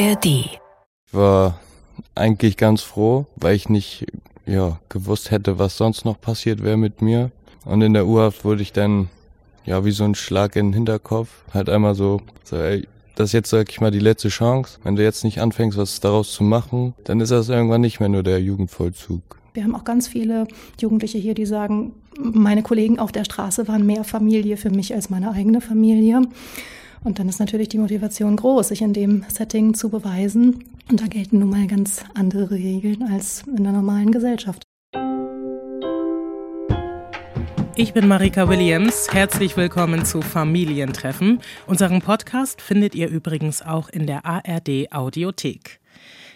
ARD. Ich war eigentlich ganz froh, weil ich nicht ja, gewusst hätte, was sonst noch passiert wäre mit mir. Und in der U-Haft wurde ich dann ja wie so ein Schlag in den Hinterkopf. Halt einmal so, so ey, das ist jetzt, sag ich mal, die letzte Chance. Wenn du jetzt nicht anfängst, was daraus zu machen, dann ist das irgendwann nicht mehr nur der Jugendvollzug. Wir haben auch ganz viele Jugendliche hier, die sagen, meine Kollegen auf der Straße waren mehr Familie für mich als meine eigene Familie. Und dann ist natürlich die Motivation groß, sich in dem Setting zu beweisen. Und da gelten nun mal ganz andere Regeln als in der normalen Gesellschaft. Ich bin Marika Williams. Herzlich willkommen zu Familientreffen. Unseren Podcast findet ihr übrigens auch in der ARD Audiothek.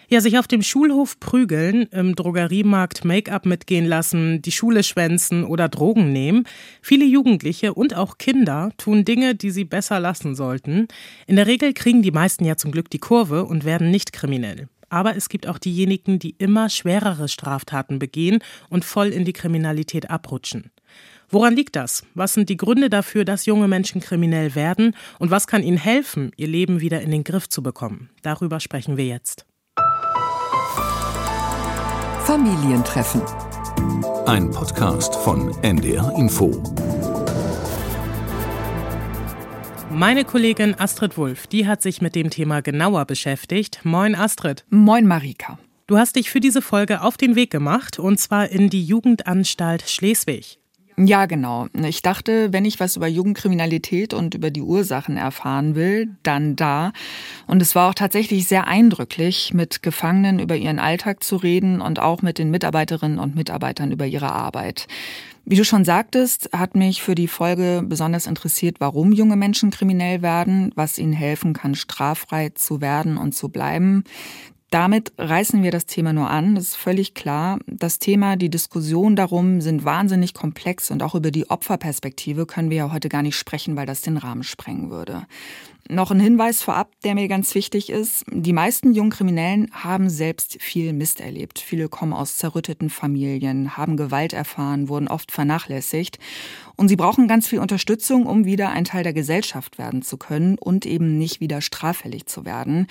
Ja, sich auf dem Schulhof prügeln, im Drogeriemarkt Make-up mitgehen lassen, die Schule schwänzen oder Drogen nehmen. Viele Jugendliche und auch Kinder tun Dinge, die sie besser lassen sollten. In der Regel kriegen die meisten ja zum Glück die Kurve und werden nicht kriminell. Aber es gibt auch diejenigen, die immer schwerere Straftaten begehen und voll in die Kriminalität abrutschen. Woran liegt das? Was sind die Gründe dafür, dass junge Menschen kriminell werden? Und was kann ihnen helfen, ihr Leben wieder in den Griff zu bekommen? Darüber sprechen wir jetzt. Familientreffen. Ein Podcast von NDR Info. Meine Kollegin Astrid Wulff, die hat sich mit dem Thema genauer beschäftigt. Moin Astrid. Moin Marika. Du hast dich für diese Folge auf den Weg gemacht und zwar in die Jugendanstalt Schleswig. Ja, genau. Ich dachte, wenn ich was über Jugendkriminalität und über die Ursachen erfahren will, dann da. Und es war auch tatsächlich sehr eindrücklich, mit Gefangenen über ihren Alltag zu reden und auch mit den Mitarbeiterinnen und Mitarbeitern über ihre Arbeit. Wie du schon sagtest, hat mich für die Folge besonders interessiert, warum junge Menschen kriminell werden, was ihnen helfen kann, straffrei zu werden und zu bleiben. Damit reißen wir das Thema nur an, das ist völlig klar. Das Thema, die Diskussion darum sind wahnsinnig komplex und auch über die Opferperspektive können wir ja heute gar nicht sprechen, weil das den Rahmen sprengen würde. Noch ein Hinweis vorab, der mir ganz wichtig ist. Die meisten jungen Kriminellen haben selbst viel Mist erlebt. Viele kommen aus zerrütteten Familien, haben Gewalt erfahren, wurden oft vernachlässigt. Und sie brauchen ganz viel Unterstützung, um wieder ein Teil der Gesellschaft werden zu können und eben nicht wieder straffällig zu werden.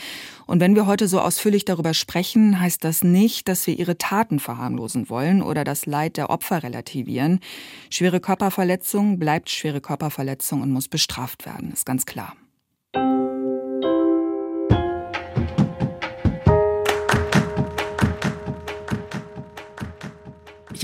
Und wenn wir heute so ausführlich darüber sprechen, heißt das nicht, dass wir ihre Taten verharmlosen wollen oder das Leid der Opfer relativieren. Schwere Körperverletzung bleibt schwere Körperverletzung und muss bestraft werden, ist ganz klar.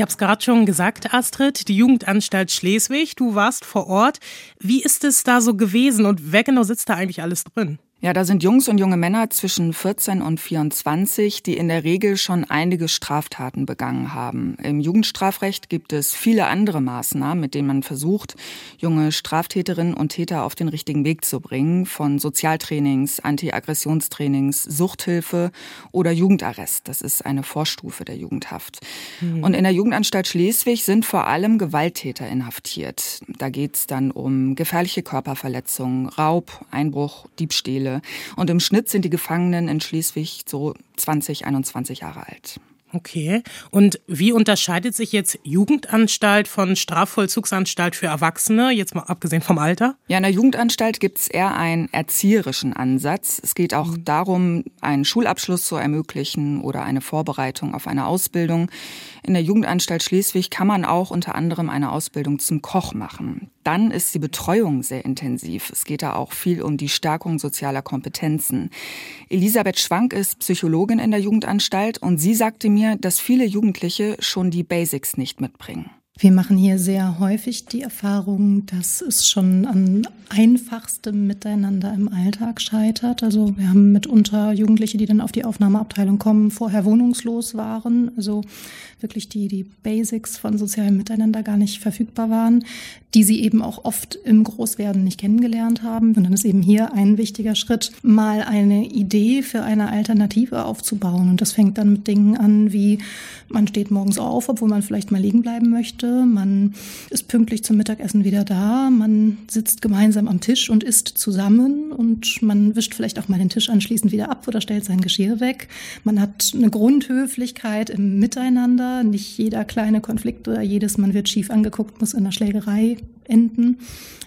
Ich habe es gerade schon gesagt, Astrid, die Jugendanstalt Schleswig, du warst vor Ort. Wie ist es da so gewesen und wer genau sitzt da eigentlich alles drin? Ja, da sind Jungs und junge Männer zwischen 14 und 24, die in der Regel schon einige Straftaten begangen haben. Im Jugendstrafrecht gibt es viele andere Maßnahmen, mit denen man versucht, junge Straftäterinnen und Täter auf den richtigen Weg zu bringen, von Sozialtrainings, Anti-Aggressionstrainings, Suchthilfe oder Jugendarrest. Das ist eine Vorstufe der Jugendhaft. Mhm. Und in der Jugendanstalt Schleswig sind vor allem Gewalttäter inhaftiert. Da geht es dann um gefährliche Körperverletzungen, Raub, Einbruch, Diebstähle Fälle. Und im Schnitt sind die Gefangenen in Schleswig so 20, 21 Jahre alt. Okay. Und wie unterscheidet sich jetzt Jugendanstalt von Strafvollzugsanstalt für Erwachsene, jetzt mal abgesehen vom Alter? Ja, in der Jugendanstalt gibt es eher einen erzieherischen Ansatz. Es geht auch mhm. darum, einen Schulabschluss zu ermöglichen oder eine Vorbereitung auf eine Ausbildung. In der Jugendanstalt Schleswig kann man auch unter anderem eine Ausbildung zum Koch machen. Dann ist die Betreuung sehr intensiv. Es geht da auch viel um die Stärkung sozialer Kompetenzen. Elisabeth Schwank ist Psychologin in der Jugendanstalt und sie sagte mir, dass viele Jugendliche schon die Basics nicht mitbringen. Wir machen hier sehr häufig die Erfahrung, dass es schon an einfachstem Miteinander im Alltag scheitert. Also wir haben mitunter Jugendliche, die dann auf die Aufnahmeabteilung kommen, vorher wohnungslos waren, also wirklich die, die Basics von sozialem Miteinander gar nicht verfügbar waren, die sie eben auch oft im Großwerden nicht kennengelernt haben. Und dann ist eben hier ein wichtiger Schritt, mal eine Idee für eine Alternative aufzubauen. Und das fängt dann mit Dingen an, wie man steht morgens auf, obwohl man vielleicht mal liegen bleiben möchte man ist pünktlich zum Mittagessen wieder da, man sitzt gemeinsam am Tisch und isst zusammen und man wischt vielleicht auch mal den Tisch anschließend wieder ab oder stellt sein Geschirr weg. Man hat eine Grundhöflichkeit im Miteinander. Nicht jeder kleine Konflikt oder jedes Man wird schief angeguckt muss in der Schlägerei enden.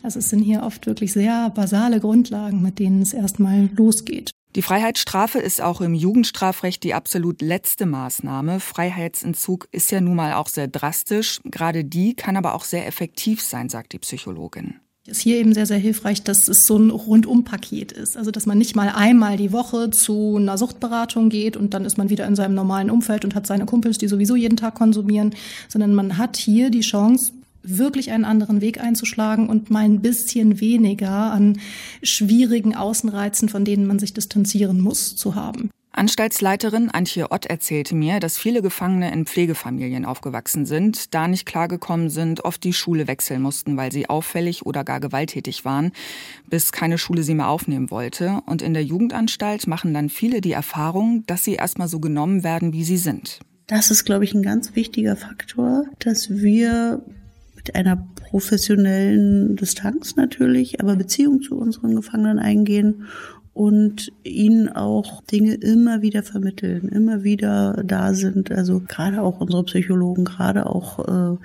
Also es sind hier oft wirklich sehr basale Grundlagen, mit denen es erstmal losgeht. Die Freiheitsstrafe ist auch im Jugendstrafrecht die absolut letzte Maßnahme. Freiheitsentzug ist ja nun mal auch sehr drastisch. Gerade die kann aber auch sehr effektiv sein, sagt die Psychologin ist hier eben sehr, sehr hilfreich, dass es so ein Rundumpaket ist. Also, dass man nicht mal einmal die Woche zu einer Suchtberatung geht und dann ist man wieder in seinem normalen Umfeld und hat seine Kumpels, die sowieso jeden Tag konsumieren, sondern man hat hier die Chance, wirklich einen anderen Weg einzuschlagen und mal ein bisschen weniger an schwierigen Außenreizen, von denen man sich distanzieren muss, zu haben. Anstaltsleiterin Antje Ott erzählte mir, dass viele Gefangene in Pflegefamilien aufgewachsen sind, da nicht klargekommen sind, oft die Schule wechseln mussten, weil sie auffällig oder gar gewalttätig waren, bis keine Schule sie mehr aufnehmen wollte. Und in der Jugendanstalt machen dann viele die Erfahrung, dass sie erstmal so genommen werden, wie sie sind. Das ist, glaube ich, ein ganz wichtiger Faktor, dass wir mit einer professionellen Distanz natürlich, aber Beziehung zu unseren Gefangenen eingehen und ihnen auch Dinge immer wieder vermitteln, immer wieder da sind. Also gerade auch unsere Psychologen, gerade auch äh,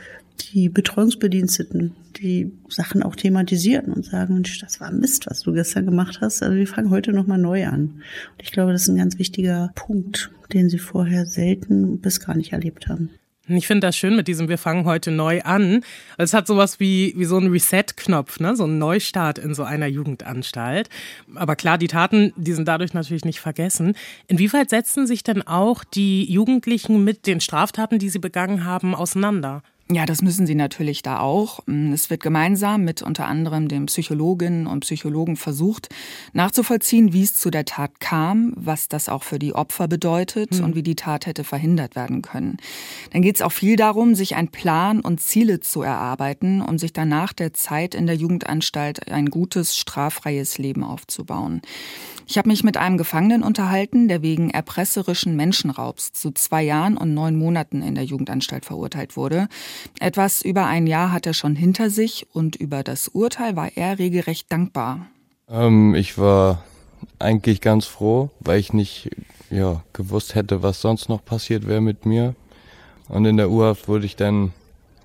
die Betreuungsbediensteten, die Sachen auch thematisieren und sagen, Mensch, das war Mist, was du gestern gemacht hast. Also wir fangen heute nochmal neu an. Und ich glaube, das ist ein ganz wichtiger Punkt, den sie vorher selten bis gar nicht erlebt haben. Ich finde das schön mit diesem Wir fangen heute neu an. Es hat sowas wie, wie so ein Reset-Knopf, ne? so ein Neustart in so einer Jugendanstalt. Aber klar, die Taten, die sind dadurch natürlich nicht vergessen. Inwieweit setzen sich denn auch die Jugendlichen mit den Straftaten, die sie begangen haben, auseinander? Ja, das müssen sie natürlich da auch. Mm, es wird gemeinsam mit unter anderem den Psychologinnen und Psychologen versucht, nachzuvollziehen, wie es zu der Tat kam, was das auch für die Opfer bedeutet mhm. und wie die Tat hätte verhindert werden können. Dann geht es auch viel darum, sich einen Plan und Ziele zu erarbeiten, um sich danach der Zeit in der Jugendanstalt ein gutes, straffreies Leben aufzubauen. Ich habe mich mit einem Gefangenen unterhalten, der wegen erpresserischen Menschenraubs zu zwei Jahren und neun Monaten in der Jugendanstalt verurteilt wurde. Etwas über ein Jahr hat er schon hinter sich und über das Urteil war er regelrecht dankbar. Ähm, ich war eigentlich ganz froh, weil ich nicht ja, gewusst hätte, was sonst noch passiert wäre mit mir. Und in der Urhaft wurde ich dann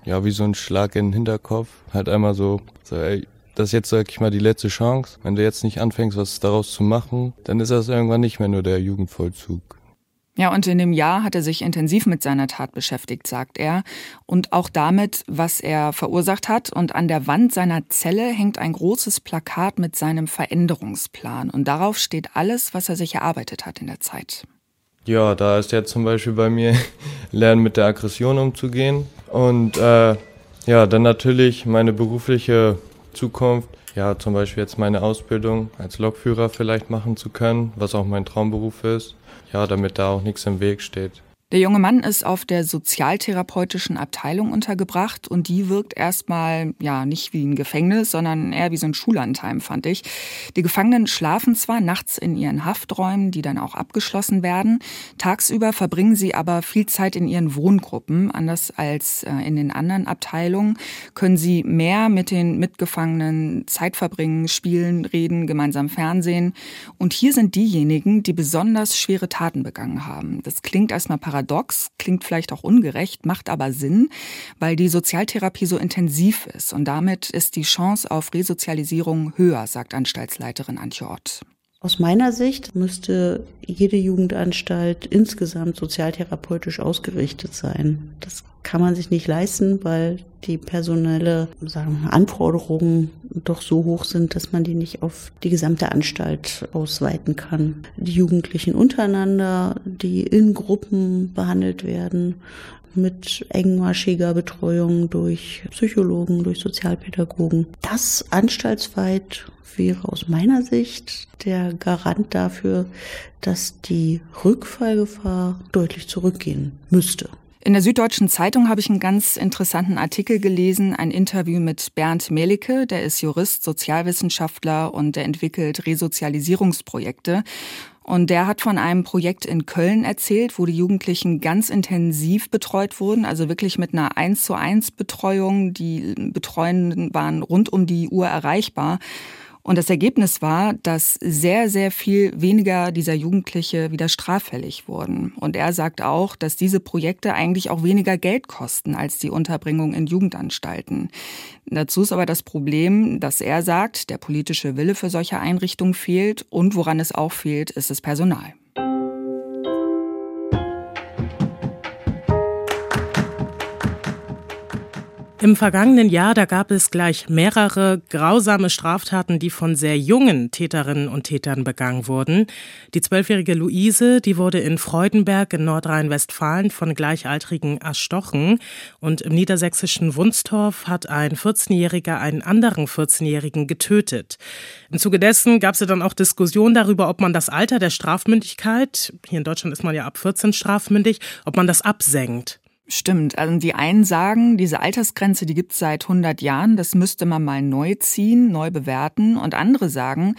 ja wie so ein Schlag in den Hinterkopf. Halt einmal so, so ey, das ist jetzt, sag ich mal, die letzte Chance. Wenn du jetzt nicht anfängst, was daraus zu machen, dann ist das irgendwann nicht mehr nur der Jugendvollzug. Ja, und in dem Jahr hat er sich intensiv mit seiner Tat beschäftigt, sagt er. Und auch damit, was er verursacht hat. Und an der Wand seiner Zelle hängt ein großes Plakat mit seinem Veränderungsplan. Und darauf steht alles, was er sich erarbeitet hat in der Zeit. Ja, da ist jetzt zum Beispiel bei mir Lernen mit der Aggression umzugehen. Und äh, ja, dann natürlich meine berufliche Zukunft. Ja, zum Beispiel jetzt meine Ausbildung als Lokführer vielleicht machen zu können, was auch mein Traumberuf ist. Ja, damit da auch nichts im Weg steht. Der junge Mann ist auf der sozialtherapeutischen Abteilung untergebracht und die wirkt erstmal ja nicht wie ein Gefängnis, sondern eher wie so ein Schullandheim, fand ich. Die Gefangenen schlafen zwar nachts in ihren Hafträumen, die dann auch abgeschlossen werden. Tagsüber verbringen sie aber viel Zeit in ihren Wohngruppen. Anders als äh, in den anderen Abteilungen können sie mehr mit den Mitgefangenen Zeit verbringen, spielen, reden, gemeinsam Fernsehen. Und hier sind diejenigen, die besonders schwere Taten begangen haben. Das klingt erstmal paradox paradox, klingt vielleicht auch ungerecht, macht aber Sinn, weil die Sozialtherapie so intensiv ist und damit ist die Chance auf Resozialisierung höher, sagt Anstaltsleiterin Antje Ott. Aus meiner Sicht müsste jede Jugendanstalt insgesamt sozialtherapeutisch ausgerichtet sein. Das kann man sich nicht leisten, weil die personelle sagen, Anforderungen doch so hoch sind, dass man die nicht auf die gesamte Anstalt ausweiten kann. Die Jugendlichen untereinander, die in Gruppen behandelt werden, mit engmaschiger Betreuung durch Psychologen, durch Sozialpädagogen. Das anstaltsweit wäre aus meiner Sicht der Garant dafür, dass die Rückfallgefahr deutlich zurückgehen müsste. In der Süddeutschen Zeitung habe ich einen ganz interessanten Artikel gelesen, ein Interview mit Bernd Melicke, der ist Jurist, Sozialwissenschaftler und der entwickelt Resozialisierungsprojekte. Und der hat von einem Projekt in Köln erzählt, wo die Jugendlichen ganz intensiv betreut wurden, also wirklich mit einer 1 zu 1 Betreuung. Die Betreuenden waren rund um die Uhr erreichbar. Und das Ergebnis war, dass sehr, sehr viel weniger dieser Jugendliche wieder straffällig wurden. Und er sagt auch, dass diese Projekte eigentlich auch weniger Geld kosten als die Unterbringung in Jugendanstalten. Dazu ist aber das Problem, dass er sagt, der politische Wille für solche Einrichtungen fehlt und woran es auch fehlt, ist das Personal. Im vergangenen Jahr, da gab es gleich mehrere grausame Straftaten, die von sehr jungen Täterinnen und Tätern begangen wurden. Die zwölfjährige Luise, die wurde in Freudenberg in Nordrhein-Westfalen von Gleichaltrigen erstochen. Und im niedersächsischen Wunstorf hat ein 14-Jähriger einen anderen 14-Jährigen getötet. Im Zuge dessen gab es ja dann auch Diskussionen darüber, ob man das Alter der Strafmündigkeit, hier in Deutschland ist man ja ab 14 strafmündig, ob man das absenkt. Stimmt. Also die einen sagen, diese Altersgrenze, die gibt es seit 100 Jahren, das müsste man mal neu ziehen, neu bewerten. Und andere sagen,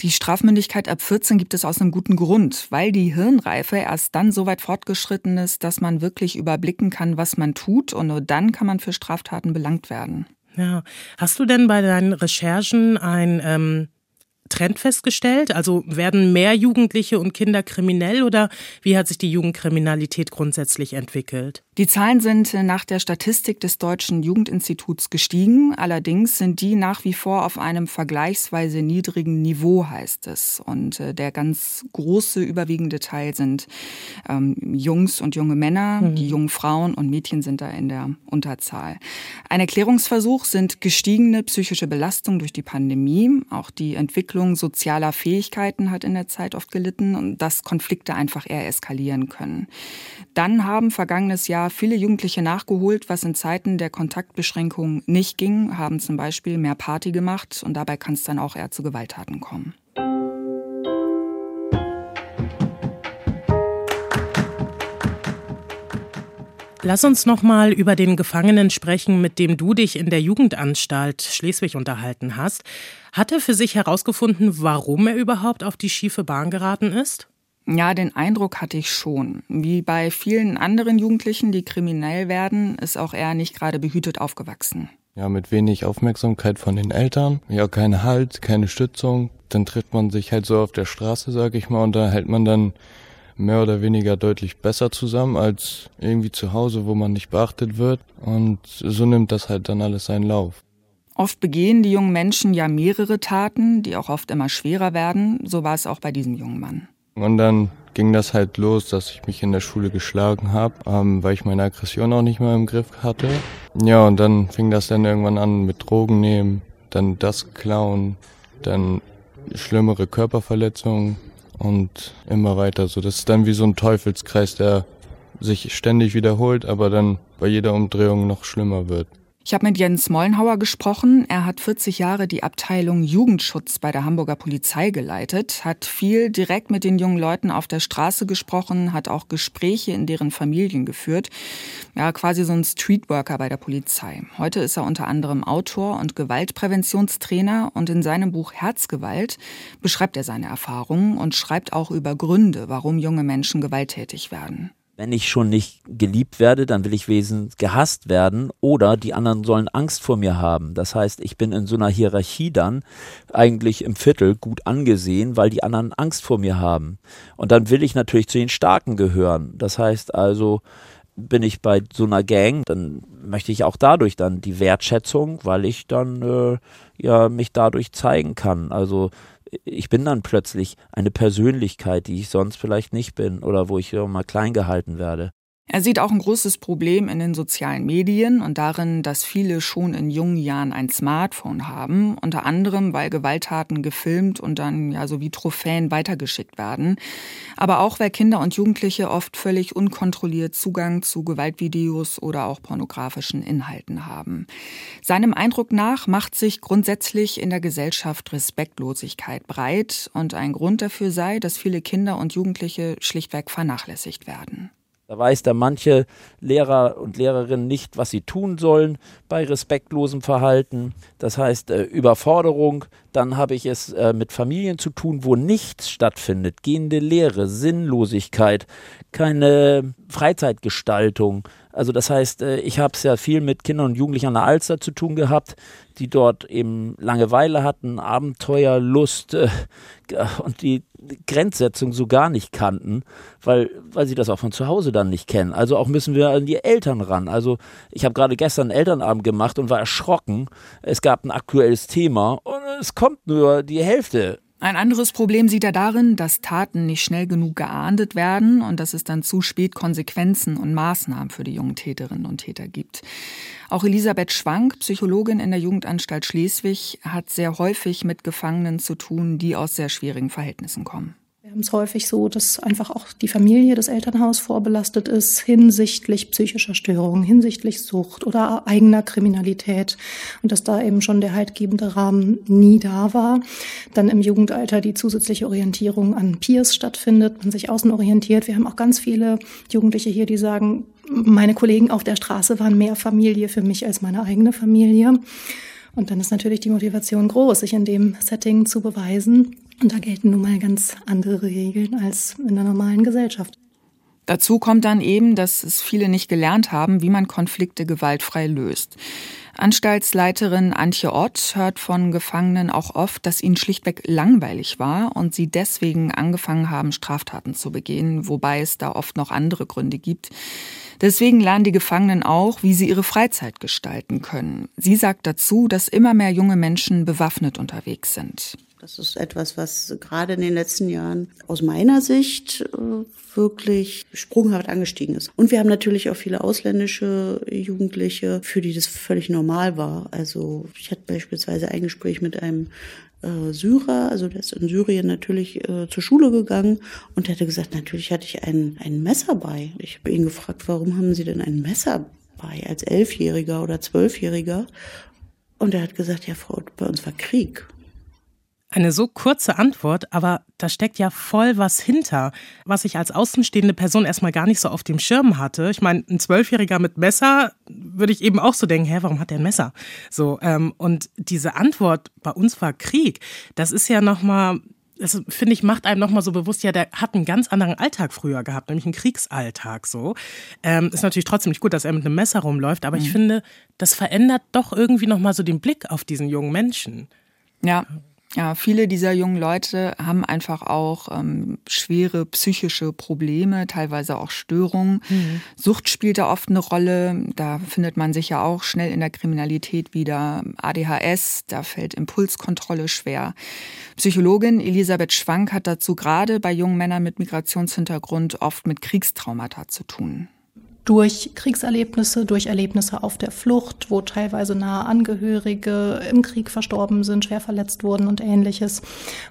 die Strafmündigkeit ab 14 gibt es aus einem guten Grund, weil die Hirnreife erst dann so weit fortgeschritten ist, dass man wirklich überblicken kann, was man tut. Und nur dann kann man für Straftaten belangt werden. Ja. Hast du denn bei deinen Recherchen ein ähm, Trend festgestellt? Also werden mehr Jugendliche und Kinder kriminell oder wie hat sich die Jugendkriminalität grundsätzlich entwickelt? Die Zahlen sind nach der Statistik des Deutschen Jugendinstituts gestiegen. Allerdings sind die nach wie vor auf einem vergleichsweise niedrigen Niveau, heißt es. Und äh, der ganz große, überwiegende Teil sind ähm, Jungs und junge Männer. Mhm. Die jungen Frauen und Mädchen sind da in der Unterzahl. Ein Erklärungsversuch sind gestiegene psychische Belastungen durch die Pandemie. Auch die Entwicklung sozialer Fähigkeiten hat in der Zeit oft gelitten und dass Konflikte einfach eher eskalieren können. Dann haben vergangenes Jahr viele Jugendliche nachgeholt, was in Zeiten der Kontaktbeschränkungen nicht ging, haben zum Beispiel mehr Party gemacht und dabei kann es dann auch eher zu Gewalttaten kommen. Lass uns noch mal über den Gefangenen sprechen, mit dem du dich in der Jugendanstalt Schleswig unterhalten hast. Hat er für sich herausgefunden, warum er überhaupt auf die schiefe Bahn geraten ist? Ja, den Eindruck hatte ich schon. Wie bei vielen anderen Jugendlichen, die kriminell werden, ist auch er nicht gerade behütet aufgewachsen. Ja, mit wenig Aufmerksamkeit von den Eltern. Ja, kein Halt, keine Stützung. Dann trifft man sich halt so auf der Straße, sag ich mal, und da hält man dann mehr oder weniger deutlich besser zusammen als irgendwie zu Hause, wo man nicht beachtet wird. Und so nimmt das halt dann alles seinen Lauf. Oft begehen die jungen Menschen ja mehrere Taten, die auch oft immer schwerer werden. So war es auch bei diesem jungen Mann. Und dann ging das halt los, dass ich mich in der Schule geschlagen habe, ähm, weil ich meine Aggression auch nicht mehr im Griff hatte. Ja, und dann fing das dann irgendwann an mit Drogen nehmen, dann das klauen, dann schlimmere Körperverletzungen und immer weiter so. Das ist dann wie so ein Teufelskreis, der sich ständig wiederholt, aber dann bei jeder Umdrehung noch schlimmer wird. Ich habe mit Jens Mollenhauer gesprochen. Er hat 40 Jahre die Abteilung Jugendschutz bei der Hamburger Polizei geleitet, hat viel direkt mit den jungen Leuten auf der Straße gesprochen, hat auch Gespräche in deren Familien geführt. Ja, quasi so ein Streetworker bei der Polizei. Heute ist er unter anderem Autor und Gewaltpräventionstrainer und in seinem Buch Herzgewalt beschreibt er seine Erfahrungen und schreibt auch über Gründe, warum junge Menschen gewalttätig werden wenn ich schon nicht geliebt werde, dann will ich wesentlich gehasst werden oder die anderen sollen Angst vor mir haben. Das heißt, ich bin in so einer Hierarchie dann eigentlich im Viertel gut angesehen, weil die anderen Angst vor mir haben. Und dann will ich natürlich zu den Starken gehören. Das heißt also, bin ich bei so einer Gang, dann möchte ich auch dadurch dann die Wertschätzung, weil ich dann äh, ja mich dadurch zeigen kann. Also ich bin dann plötzlich eine Persönlichkeit, die ich sonst vielleicht nicht bin oder wo ich mal klein gehalten werde. Er sieht auch ein großes Problem in den sozialen Medien und darin, dass viele schon in jungen Jahren ein Smartphone haben, unter anderem, weil Gewalttaten gefilmt und dann ja so wie Trophäen weitergeschickt werden. Aber auch, weil Kinder und Jugendliche oft völlig unkontrolliert Zugang zu Gewaltvideos oder auch pornografischen Inhalten haben. Seinem Eindruck nach macht sich grundsätzlich in der Gesellschaft Respektlosigkeit breit und ein Grund dafür sei, dass viele Kinder und Jugendliche schlichtweg vernachlässigt werden. Da weiß da manche Lehrer und Lehrerinnen nicht, was sie tun sollen bei respektlosem Verhalten. Das heißt äh, Überforderung. Dann habe ich es äh, mit Familien zu tun, wo nichts stattfindet. Gehende Lehre, Sinnlosigkeit, keine Freizeitgestaltung. Also das heißt, äh, ich habe es ja viel mit Kindern und Jugendlichen an der Alster zu tun gehabt, die dort eben Langeweile hatten, Abenteuer, Lust äh, und die Grenzsetzung so gar nicht kannten, weil, weil sie das auch von zu Hause dann nicht kennen. Also auch müssen wir an die Eltern ran. Also ich habe gerade gestern einen Elternabend gemacht und war erschrocken. Es gab ein aktuelles Thema und es kommt nur die Hälfte ein anderes Problem sieht er darin, dass Taten nicht schnell genug geahndet werden und dass es dann zu spät Konsequenzen und Maßnahmen für die jungen Täterinnen und Täter gibt. Auch Elisabeth Schwank, Psychologin in der Jugendanstalt Schleswig, hat sehr häufig mit Gefangenen zu tun, die aus sehr schwierigen Verhältnissen kommen. Haben häufig so, dass einfach auch die Familie, das Elternhaus vorbelastet ist hinsichtlich psychischer Störungen, hinsichtlich Sucht oder eigener Kriminalität und dass da eben schon der haltgebende Rahmen nie da war. Dann im Jugendalter die zusätzliche Orientierung an Peers stattfindet, man sich außen orientiert. Wir haben auch ganz viele Jugendliche hier, die sagen, meine Kollegen auf der Straße waren mehr Familie für mich als meine eigene Familie. Und dann ist natürlich die Motivation groß, sich in dem Setting zu beweisen und da gelten nun mal ganz andere Regeln als in der normalen Gesellschaft. Dazu kommt dann eben, dass es viele nicht gelernt haben, wie man Konflikte gewaltfrei löst. Anstaltsleiterin Antje Ott hört von Gefangenen auch oft, dass ihnen schlichtweg langweilig war und sie deswegen angefangen haben, Straftaten zu begehen, wobei es da oft noch andere Gründe gibt. Deswegen lernen die Gefangenen auch, wie sie ihre Freizeit gestalten können. Sie sagt dazu, dass immer mehr junge Menschen bewaffnet unterwegs sind. Das ist etwas, was gerade in den letzten Jahren aus meiner Sicht äh, wirklich sprunghaft angestiegen ist. Und wir haben natürlich auch viele ausländische Jugendliche, für die das völlig normal war. Also ich hatte beispielsweise ein Gespräch mit einem äh, Syrer, also der ist in Syrien natürlich äh, zur Schule gegangen und der hatte gesagt, natürlich hatte ich ein, ein Messer bei. Ich habe ihn gefragt, warum haben Sie denn ein Messer bei als Elfjähriger oder Zwölfjähriger? Und er hat gesagt, ja, Frau, bei uns war Krieg. Eine so kurze Antwort, aber da steckt ja voll was hinter, was ich als außenstehende Person erstmal gar nicht so auf dem Schirm hatte. Ich meine, ein Zwölfjähriger mit Messer würde ich eben auch so denken, hä, warum hat der ein Messer? So, ähm, und diese Antwort, bei uns war Krieg, das ist ja nochmal, das finde ich, macht einem nochmal so bewusst, ja, der hat einen ganz anderen Alltag früher gehabt, nämlich einen Kriegsalltag so. Ähm, ist natürlich trotzdem nicht gut, dass er mit einem Messer rumläuft, aber mhm. ich finde, das verändert doch irgendwie nochmal so den Blick auf diesen jungen Menschen. Ja, ja, viele dieser jungen Leute haben einfach auch ähm, schwere psychische Probleme, teilweise auch Störungen. Mhm. Sucht spielt da oft eine Rolle. Da findet man sich ja auch schnell in der Kriminalität wieder. ADHS, da fällt Impulskontrolle schwer. Psychologin Elisabeth Schwank hat dazu gerade bei jungen Männern mit Migrationshintergrund oft mit Kriegstraumata zu tun durch Kriegserlebnisse, durch Erlebnisse auf der Flucht, wo teilweise nahe Angehörige im Krieg verstorben sind, schwer verletzt wurden und ähnliches.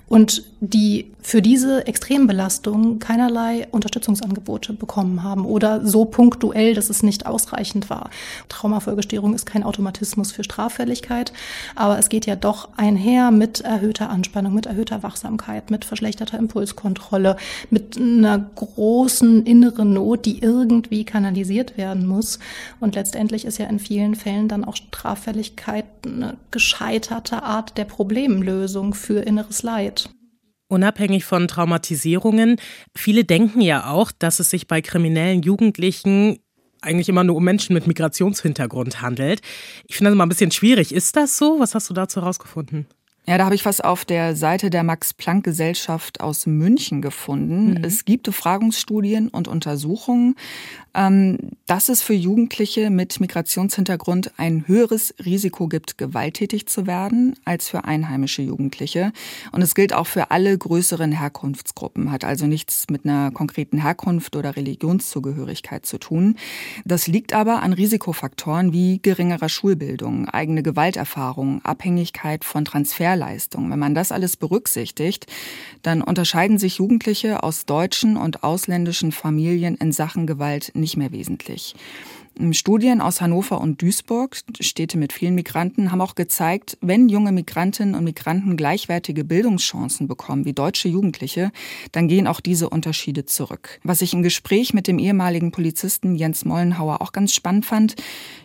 Und die für diese Extrembelastung keinerlei Unterstützungsangebote bekommen haben oder so punktuell, dass es nicht ausreichend war. Traumafolgestörung ist kein Automatismus für Straffälligkeit, aber es geht ja doch einher mit erhöhter Anspannung, mit erhöhter Wachsamkeit, mit verschlechterter Impulskontrolle, mit einer großen inneren Not, die irgendwie kanalisiert realisiert werden muss. Und letztendlich ist ja in vielen Fällen dann auch Straffälligkeit eine gescheiterte Art der Problemlösung für inneres Leid. Unabhängig von Traumatisierungen, viele denken ja auch, dass es sich bei kriminellen Jugendlichen eigentlich immer nur um Menschen mit Migrationshintergrund handelt. Ich finde das immer ein bisschen schwierig. Ist das so? Was hast du dazu herausgefunden? Ja, da habe ich was auf der Seite der Max-Planck-Gesellschaft aus München gefunden. Mhm. Es gibt Befragungsstudien und Untersuchungen, ähm, dass es für Jugendliche mit Migrationshintergrund ein höheres Risiko gibt, gewalttätig zu werden, als für einheimische Jugendliche. Und es gilt auch für alle größeren Herkunftsgruppen, hat also nichts mit einer konkreten Herkunft oder Religionszugehörigkeit zu tun. Das liegt aber an Risikofaktoren wie geringerer Schulbildung, eigene Gewalterfahrung, Abhängigkeit von Transfer Leistung. Wenn man das alles berücksichtigt, dann unterscheiden sich Jugendliche aus deutschen und ausländischen Familien in Sachen Gewalt nicht mehr wesentlich. Studien aus Hannover und Duisburg, Städte mit vielen Migranten, haben auch gezeigt, wenn junge Migrantinnen und Migranten gleichwertige Bildungschancen bekommen wie deutsche Jugendliche, dann gehen auch diese Unterschiede zurück. Was ich im Gespräch mit dem ehemaligen Polizisten Jens Mollenhauer auch ganz spannend fand,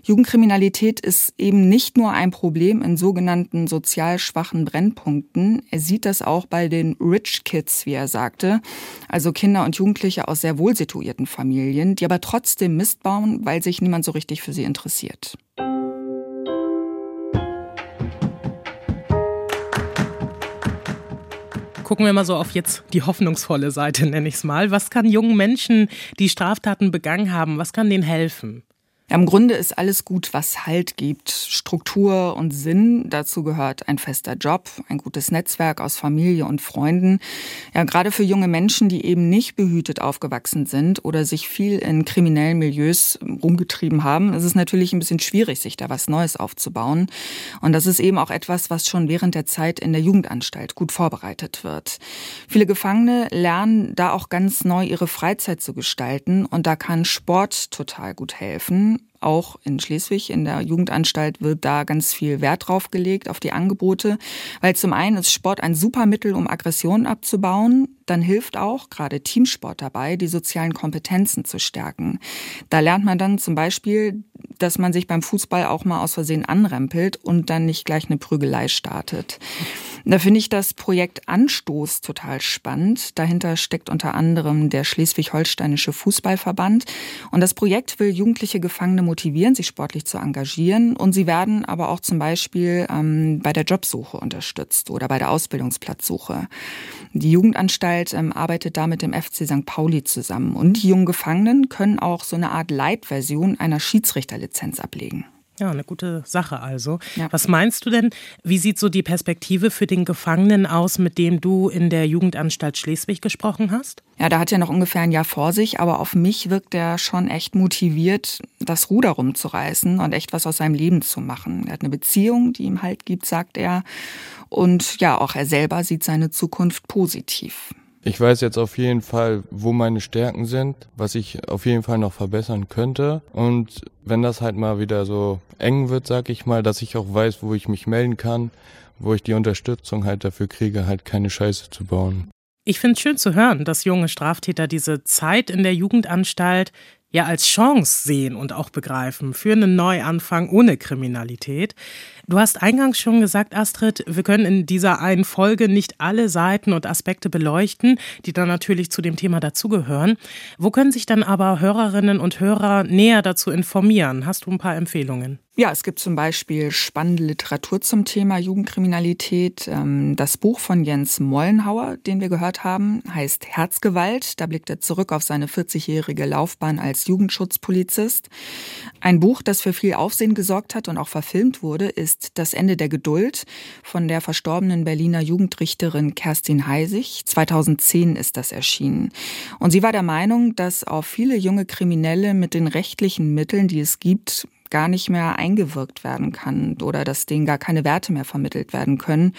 Jugendkriminalität ist eben nicht nur ein Problem in sogenannten sozial schwachen Brennpunkten. Er sieht das auch bei den Rich Kids, wie er sagte, also Kinder und Jugendliche aus sehr wohlsituierten Familien, die aber trotzdem Mist bauen, weil sich sich niemand so richtig für sie interessiert. Gucken wir mal so auf jetzt die hoffnungsvolle Seite, nenne ich es mal. Was kann jungen Menschen, die Straftaten begangen haben, was kann denen helfen? Ja, Im Grunde ist alles gut, was Halt gibt. Struktur und Sinn. Dazu gehört ein fester Job, ein gutes Netzwerk aus Familie und Freunden. Ja, gerade für junge Menschen, die eben nicht behütet aufgewachsen sind oder sich viel in kriminellen Milieus rumgetrieben haben, ist es natürlich ein bisschen schwierig, sich da was Neues aufzubauen. Und das ist eben auch etwas, was schon während der Zeit in der Jugendanstalt gut vorbereitet wird. Viele Gefangene lernen da auch ganz neu ihre Freizeit zu gestalten und da kann Sport total gut helfen auch in Schleswig in der Jugendanstalt wird da ganz viel Wert drauf gelegt auf die Angebote, weil zum einen ist Sport ein super Mittel, um Aggressionen abzubauen, dann hilft auch gerade Teamsport dabei, die sozialen Kompetenzen zu stärken. Da lernt man dann zum Beispiel, dass man sich beim Fußball auch mal aus Versehen anrempelt und dann nicht gleich eine Prügelei startet. Da finde ich das Projekt Anstoß total spannend. Dahinter steckt unter anderem der Schleswig-Holsteinische Fußballverband. Und das Projekt will jugendliche Gefangene motivieren, sich sportlich zu engagieren. Und sie werden aber auch zum Beispiel ähm, bei der Jobsuche unterstützt oder bei der Ausbildungsplatzsuche. Die Jugendanstalt ähm, arbeitet da mit dem FC St. Pauli zusammen. Und die jungen Gefangenen können auch so eine Art Leitversion einer Schiedsrichterlizenz ablegen. Ja, eine gute Sache also. Ja. Was meinst du denn, wie sieht so die Perspektive für den Gefangenen aus, mit dem du in der Jugendanstalt Schleswig gesprochen hast? Ja, da hat ja noch ungefähr ein Jahr vor sich, aber auf mich wirkt er schon echt motiviert, das Ruder rumzureißen und echt was aus seinem Leben zu machen. Er hat eine Beziehung, die ihm Halt gibt, sagt er. Und ja, auch er selber sieht seine Zukunft positiv. Ich weiß jetzt auf jeden Fall, wo meine Stärken sind, was ich auf jeden Fall noch verbessern könnte. Und wenn das halt mal wieder so eng wird, sag ich mal, dass ich auch weiß, wo ich mich melden kann, wo ich die Unterstützung halt dafür kriege, halt keine Scheiße zu bauen. Ich finde es schön zu hören, dass junge Straftäter diese Zeit in der Jugendanstalt ja als Chance sehen und auch begreifen für einen Neuanfang ohne Kriminalität. Du hast eingangs schon gesagt, Astrid, wir können in dieser einen Folge nicht alle Seiten und Aspekte beleuchten, die dann natürlich zu dem Thema dazugehören. Wo können sich dann aber Hörerinnen und Hörer näher dazu informieren? Hast du ein paar Empfehlungen? Ja, es gibt zum Beispiel spannende Literatur zum Thema Jugendkriminalität. Ähm, das Buch von Jens Mollenhauer, den wir gehört haben, heißt Herzgewalt. Da blickt er zurück auf seine 40-jährige Laufbahn als Jugendschutzpolizist. Ein Buch, das für viel Aufsehen gesorgt hat und auch verfilmt wurde, ist ist Das Ende der Geduld von der verstorbenen Berliner Jugendrichterin Kerstin Heisig. 2010 ist das erschienen. Und sie war der Meinung, dass auf viele junge Kriminelle mit den rechtlichen Mitteln, die es gibt, gar nicht mehr eingewirkt werden kann oder dass denen gar keine Werte mehr vermittelt werden können,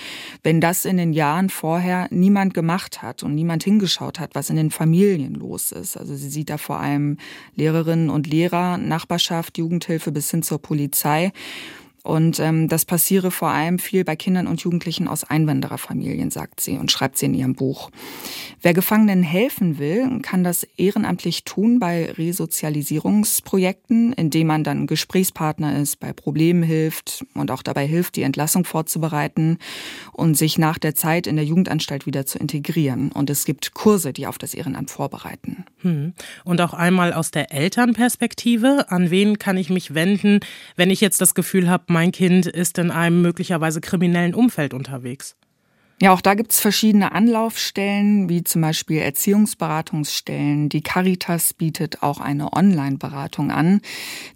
wenn das in den Jahren vorher niemand gemacht hat und niemand hingeschaut hat, was in den Familien los ist. Also sie sieht da vor allem Lehrerinnen und Lehrer, Nachbarschaft, Jugendhilfe bis hin zur Polizei. Und ähm, das passiere vor allem viel bei Kindern und Jugendlichen aus Einwandererfamilien, sagt sie und schreibt sie in ihrem Buch. Wer Gefangenen helfen will, kann das ehrenamtlich tun bei Resozialisierungsprojekten, indem man dann Gesprächspartner ist, bei Problemen hilft und auch dabei hilft, die Entlassung vorzubereiten und sich nach der Zeit in der Jugendanstalt wieder zu integrieren. Und es gibt Kurse, die auf das Ehrenamt vorbereiten. Hm. Und auch einmal aus der Elternperspektive, an wen kann ich mich wenden, wenn ich jetzt das Gefühl habe, mein Kind ist in einem möglicherweise kriminellen Umfeld unterwegs. Ja, auch da gibt es verschiedene Anlaufstellen, wie zum Beispiel Erziehungsberatungsstellen. Die Caritas bietet auch eine Online-Beratung an.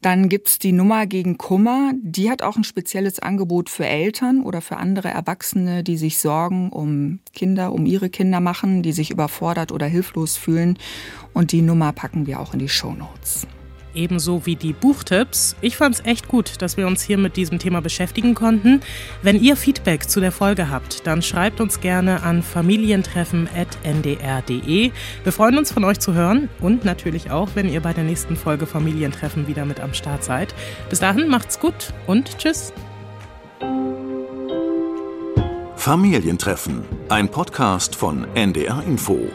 Dann gibt es die Nummer gegen Kummer. Die hat auch ein spezielles Angebot für Eltern oder für andere Erwachsene, die sich Sorgen um Kinder, um ihre Kinder machen, die sich überfordert oder hilflos fühlen. Und die Nummer packen wir auch in die Show Notes ebenso wie die Buchtipps. Ich fand es echt gut, dass wir uns hier mit diesem Thema beschäftigen konnten. Wenn ihr Feedback zu der Folge habt, dann schreibt uns gerne an familientreffen.ndr.de. Wir freuen uns von euch zu hören und natürlich auch, wenn ihr bei der nächsten Folge Familientreffen wieder mit am Start seid. Bis dahin macht's gut und tschüss. Familientreffen, ein Podcast von NDR Info.